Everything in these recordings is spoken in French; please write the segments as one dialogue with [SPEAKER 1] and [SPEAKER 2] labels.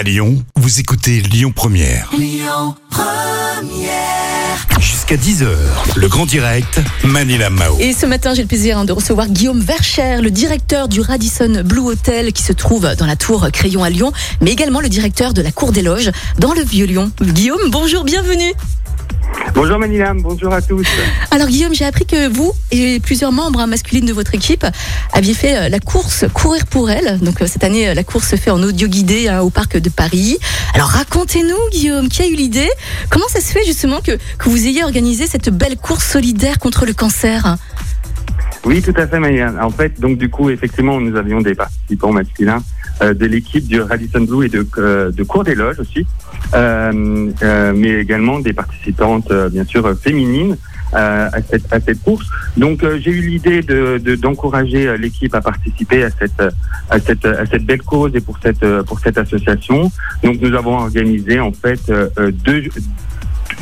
[SPEAKER 1] À Lyon, vous écoutez Lyon Première. Jusqu'à 10h, le grand direct, Manila Mao.
[SPEAKER 2] Et ce matin, j'ai le plaisir de recevoir Guillaume Vercher, le directeur du Radisson Blue Hotel qui se trouve dans la tour Crayon à Lyon, mais également le directeur de la Cour des Loges dans le Vieux-Lyon. Guillaume, bonjour, bienvenue.
[SPEAKER 3] Bonjour Manilam, bonjour à tous.
[SPEAKER 2] Alors Guillaume, j'ai appris que vous et plusieurs membres masculines de votre équipe aviez fait euh, la course Courir pour elle. Donc euh, cette année, euh, la course se fait en audio guidé hein, au parc de Paris. Alors racontez-nous Guillaume, qui a eu l'idée? Comment ça se fait justement que, que vous ayez organisé cette belle course solidaire contre le cancer?
[SPEAKER 3] Oui, tout à fait Manilam. En fait, donc du coup, effectivement, nous avions des participants masculins de l'équipe du Radisson Blue et de, euh, de Cours des Loges aussi, euh, euh, mais également des participantes, euh, bien sûr, féminines. euh, à, cette, à cette course. Donc euh, j'ai eu l'idée de, de- d'encourager euh, l'équipe à participer à cette, euh, à, cette, à cette belle cause et pour cette, euh, pour cette association. Donc nous avons organisé en fait euh, euh, deux,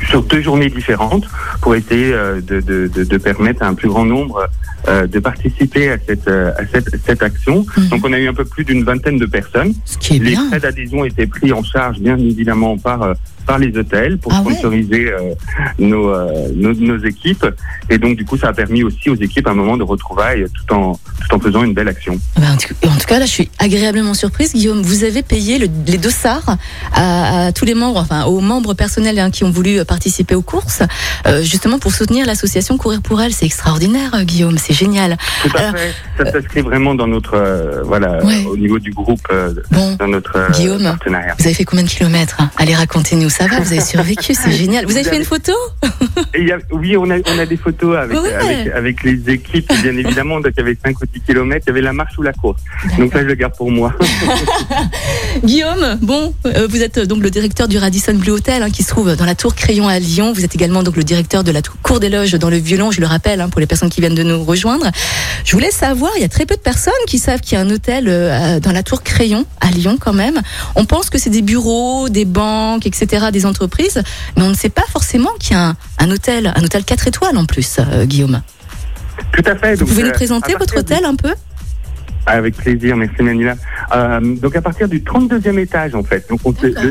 [SPEAKER 3] sur deux journées différentes pour essayer euh, de, de, de, de permettre à un plus grand nombre euh, de participer à cette, euh, à cette, cette action.
[SPEAKER 2] Mhm.
[SPEAKER 3] Donc on a eu un peu plus d'une vingtaine de personnes.
[SPEAKER 2] Ce qui est
[SPEAKER 3] Les frais d'adhésion étaient pris en charge bien évidemment par par les hôtels pour
[SPEAKER 2] Ah ouais.
[SPEAKER 3] sponsoriser euh, nos, euh, nos nos équipes et donc du coup ça a permis aussi aux équipes un moment de retrouvailles tout en tout en faisant une belle action.
[SPEAKER 2] Ben, en tout- en tout cas, là, je suis agréablement surprise, Guillaume. Vous avez payé le- les dossards à, à tous les membres, enfin aux membres personnels hein, qui ont voulu euh, participer aux courses, euh, justement pour soutenir l'association Courir pour elle. C'est extraordinaire, euh, Guillaume. C'est génial.
[SPEAKER 3] Tout à
[SPEAKER 2] Alors,
[SPEAKER 3] fait. Ça s'inscrit vraiment dans notre euh, voilà
[SPEAKER 2] Ouais.
[SPEAKER 3] au niveau du groupe euh,
[SPEAKER 2] Bon,
[SPEAKER 3] dans notre euh,
[SPEAKER 2] Guillaume.
[SPEAKER 3] partenariat.
[SPEAKER 2] vous avez fait combien de kilomètres hein Allez, racontez-nous. Ça va Vous avez survécu C'est génial. Vous avez fait une photo?
[SPEAKER 3] Y a- oui, on a, on a des photos avec,
[SPEAKER 2] Ouais.
[SPEAKER 3] avec, avec les équipes, bien évidemment. Donc, il y avait 5 ou 10 kilomètres, il y avait la marche ou la course. Donc, là, je le garde pour moi.
[SPEAKER 2] Guillaume, bon, euh, vous êtes euh, donc le directeur du Radisson Blue Hotel hein, qui se trouve dans la tour Crayon à Lyon. Vous êtes également donc le directeur de la cour des loges dans le Violon, je le rappelle hein, pour les personnes qui viennent de nous rejoindre. Je voulais savoir, il y a très peu de personnes qui savent qu'il y a un hôtel euh, dans la tour Crayon à Lyon quand même. On pense que c'est des bureaux, des banques, etc., des entreprises, mais on ne sait pas forcément qu'il y a un, un hôtel, un hôtel 4 étoiles en plus, euh, Guillaume.
[SPEAKER 3] Tout à fait.
[SPEAKER 2] Vous pouvez nous
[SPEAKER 3] euh,
[SPEAKER 2] présenter votre
[SPEAKER 3] du-
[SPEAKER 2] hôtel un peu?
[SPEAKER 3] Avec plaisir, merci Manila. Euh, donc à partir du 32e étage en fait. Donc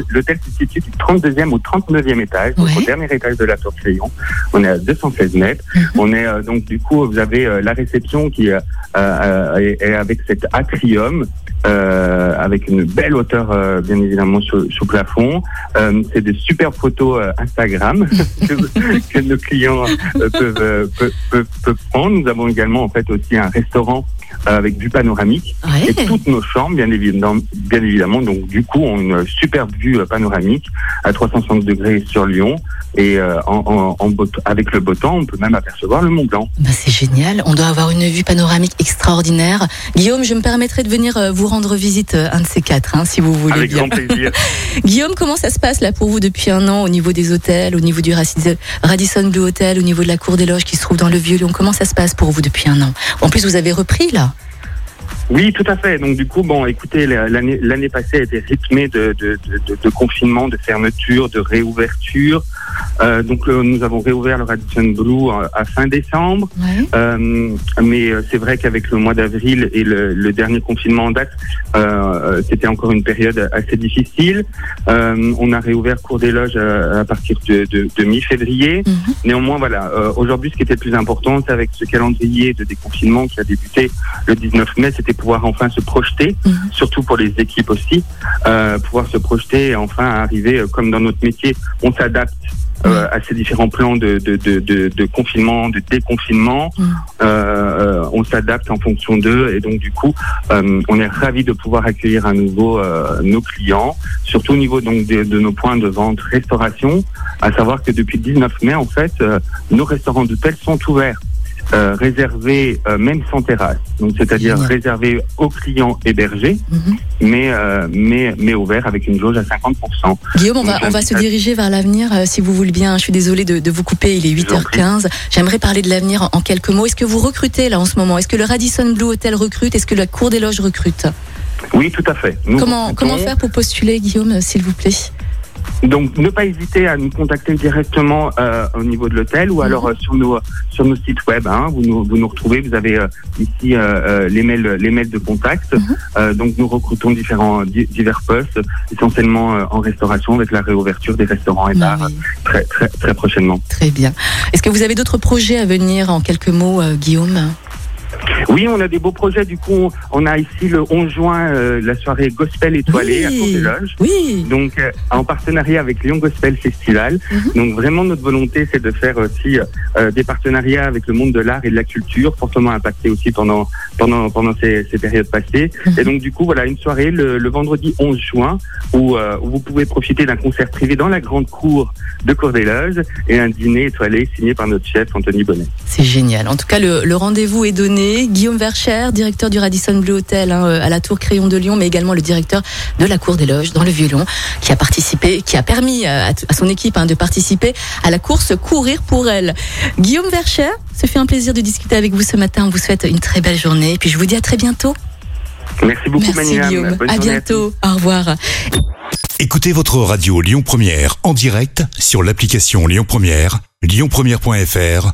[SPEAKER 3] l'hôtel se situe du 32e au 39e étage, donc au dernier étage de la tour Crayon. On est à 216 mètres.
[SPEAKER 2] Mhm.
[SPEAKER 3] On est euh, donc du coup vous avez euh, la réception qui euh, euh, est, est avec cet atrium. euh, avec une belle hauteur euh, bien évidemment sous, sous plafond. Euh, c'est des superbes photos Instagram que, que nos clients peuvent, peuvent, peuvent- peuvent prendre. Nous avons également en fait aussi un restaurant avec vue panoramique
[SPEAKER 2] Ouais.
[SPEAKER 3] et toutes nos chambres, bien évidemment, bien évidemment, donc du coup, ont une superbe vue euh, panoramique à 360 degrés sur Lyon. Et euh, en, en- en beau- avec le beau temps, on peut même apercevoir le Mont Blanc.
[SPEAKER 2] Bah, c'est génial. On doit avoir une vue panoramique extraordinaire. Guillaume, je me permettrai de venir euh, vous rendre visite euh, un de ces quatre, hein, si vous voulez
[SPEAKER 3] Avec
[SPEAKER 2] bien.
[SPEAKER 3] grand plaisir.
[SPEAKER 2] Guillaume, comment ça se passe là pour vous depuis un an au niveau des hôtels, au niveau du Radisson Blue Hotel, au niveau de la cour des loges qui se trouve dans le Vieux-Lyon? Comment ça se passe pour vous depuis un an? En plus, vous avez repris là.
[SPEAKER 3] Oui, tout à fait. Donc du coup, bon, écoutez, la- l'année l'année passée a été rythmée de, de, de, de- confinement, de fermeture, de réouverture. Euh, donc euh, nous avons réouvert le Radisson Blue euh, à fin décembre.
[SPEAKER 2] Ouais.
[SPEAKER 3] Euh, mais c'est vrai qu'avec le mois d'avril et le, le dernier confinement en date, euh, c'était encore une période assez difficile. Euh, on a réouvert Cours des Loges à, à partir de, de, de mi-février.
[SPEAKER 2] Mhm.
[SPEAKER 3] Néanmoins, voilà, euh, aujourd'hui, ce qui était le plus important, c'est avec ce calendrier de déconfinement qui a débuté le 19 mai, c'était pouvoir enfin se projeter,
[SPEAKER 2] Mhm.
[SPEAKER 3] surtout pour les équipes aussi, euh, pouvoir se projeter et enfin arriver, euh, comme dans notre métier, on s'adapte. euh, à ces différents plans de, de, de, de, de confinement, de déconfinement,
[SPEAKER 2] Mhm.
[SPEAKER 3] euh, euh, on s'adapte en fonction d'eux et donc du coup, euh, on est ravi de pouvoir accueillir à nouveau euh, nos clients, surtout au niveau donc de, de nos points de vente restauration, à savoir que depuis le 19 mai en fait, euh, nos restaurants d'hôtel sont ouverts. Euh, réservé euh, même sans terrasse. Donc c'est-à-dire réservé aux clients hébergés,
[SPEAKER 2] Mhm.
[SPEAKER 3] mais euh, mais mais ouvert avec une jauge à 50%.
[SPEAKER 2] Guillaume, on va, on va se
[SPEAKER 3] à-
[SPEAKER 2] diriger vers l'avenir, si vous voulez bien. Je suis désolée de, de vous couper, il est
[SPEAKER 3] Je vous en prie.
[SPEAKER 2] 8h15. J'aimerais parler de l'avenir en, en quelques mots. Est-ce que vous recrutez là en ce moment? Est-ce que le Radisson Blue Hotel recrute? Est-ce que la Cour des Loges recrute?
[SPEAKER 3] Oui, tout à fait. Nous
[SPEAKER 2] comment,
[SPEAKER 3] recrutons.
[SPEAKER 2] comment faire pour postuler, Guillaume, s'il vous plaît?
[SPEAKER 3] Donc, ne pas hésiter à nous contacter directement euh, au niveau de l'hôtel ou alors euh, sur nos sur nos sites web. Hein, vous nous vous nous retrouvez. Vous avez euh, ici euh, euh, les mails les mails de contact.
[SPEAKER 2] Mhm.
[SPEAKER 3] Euh, donc, nous recrutons différents di- divers postes, essentiellement euh, en restauration, avec la réouverture des restaurants et
[SPEAKER 2] Bah
[SPEAKER 3] bars
[SPEAKER 2] oui,
[SPEAKER 3] très très très prochainement.
[SPEAKER 2] très bien. Est-ce que vous avez d'autres projets à venir en quelques mots, euh, Guillaume?
[SPEAKER 3] Oui, on a des beaux projets. Du coup, on, a ici le 11 juin euh, la soirée gospel étoilée à Cour des Loges.
[SPEAKER 2] Oui.
[SPEAKER 3] Donc, euh, en partenariat avec Lyon Gospel Festival.
[SPEAKER 2] Mhm.
[SPEAKER 3] Donc, vraiment, notre volonté, c'est de faire aussi euh, des partenariats avec le monde de l'art et de la culture, fortement impacté aussi pendant pendant pendant ces, ces périodes passées.
[SPEAKER 2] Mhm.
[SPEAKER 3] Et donc, du coup, voilà, une soirée le, le vendredi 11 juin où, où vous pouvez profiter d'un concert privé dans la grande cour de Cour des Loges et un dîner étoilé signé par notre chef Anthony Bonnet.
[SPEAKER 2] C'est génial. En tout cas, le, le rendez-vous est donné. Guillaume Vercher, directeur du Radisson Blue Hotel hein, euh, à la Tour Crayon de Lyon, mais également le directeur de la Cour des Loges dans le violon, qui a participé, qui a permis euh, à, à son équipe hein, de participer à la course Courir pour elle. Guillaume Vercher, ce fait un plaisir de discuter avec vous ce matin. On vous souhaite une très belle journée. Et puis je vous dis à très bientôt.
[SPEAKER 3] Merci beaucoup,
[SPEAKER 2] Merci
[SPEAKER 3] Maniam.
[SPEAKER 2] Guillaume.
[SPEAKER 3] Bonne
[SPEAKER 2] À bientôt. Au revoir.
[SPEAKER 1] Écoutez votre radio Lyon Première en direct sur l'application Lyon Première, lyonpremière.fr